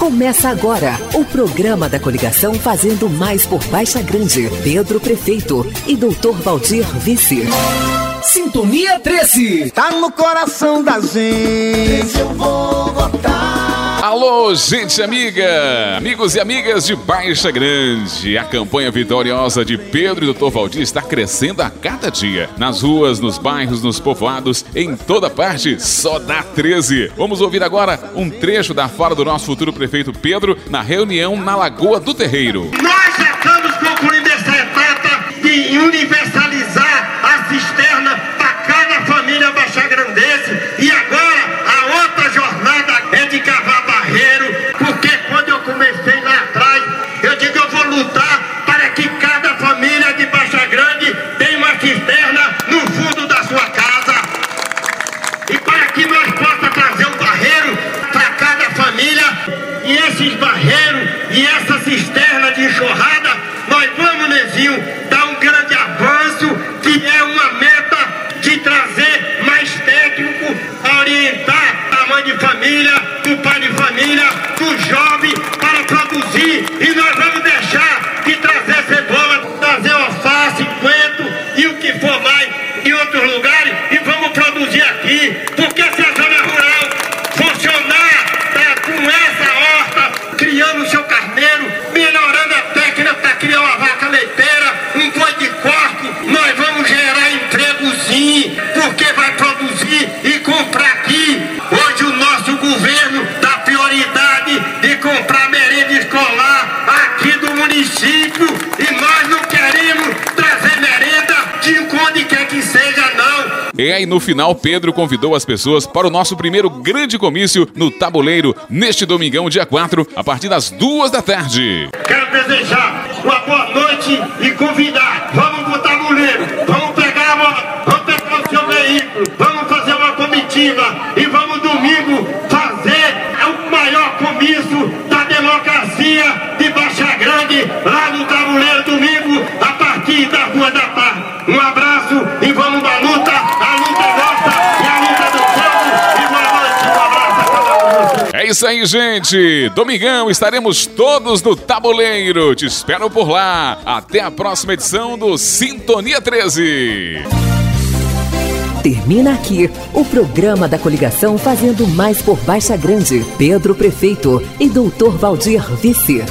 Começa agora o programa da coligação Fazendo Mais por Baixa Grande. Pedro Prefeito e Doutor Valdir Vice. Sintonia 13. Tá no coração da gente. Eu vou votar. Alô, gente amiga, amigos e amigas de Baixa Grande. A campanha vitoriosa de Pedro e Dr. Valdir está crescendo a cada dia. Nas ruas, nos bairros, nos povoados, em toda parte, só dá 13. Vamos ouvir agora um trecho da fala do nosso futuro prefeito Pedro na reunião na Lagoa do Terreiro. Nós estamos concluindo essa etapa de universalizar essa cisterna de enxurrada, nós vamos, Nezinho, dar um grande avanço, que é uma meta de trazer mais técnico a orientar a mãe de família, o pai de família, o jovem para produzir. E nós vamos deixar de trazer cebola, trazer alface, coentro e o que for mais em outros lugares e vamos produzir aqui. Porque se a zona rural funcionar tá, com essa horta, criando o seu carneiro, melhorando a técnica para criar uma vaca leiteira, um boi de corte, nós vamos gerar emprego sim, porque vai produzir e comprar aqui. Hoje o nosso governo dá prioridade de comprar merenda escolar aqui do município e nós não queremos trazer merenda de onde quer que seja, não. E aí, no final, Pedro convidou as pessoas para o nosso primeiro grande comício no Tabuleiro, neste domingão, dia 4, a partir das duas da tarde. Quero desejar uma boa noite e convidar. Vamos pro tabuleiro, vamos pegar, vamos pegar o seu veículo, vamos fazer uma comitiva e vamos domingo fazer o maior comício da democracia de Baixa Grande, lá no tabuleiro domingo, a partir da Rua da Paz. Um abraço e vamos à luta, a luta é nossa e a luta do povo. E boa noite, um abraço a cada um de vocês. É isso aí, gente. Domingão estaremos todos no Tabuleiro. Te espero por lá. Até a próxima edição do Sintonia 13. Termina aqui o programa da coligação Fazendo Mais por Baixa Grande. Pedro Prefeito e Doutor Valdir Vice.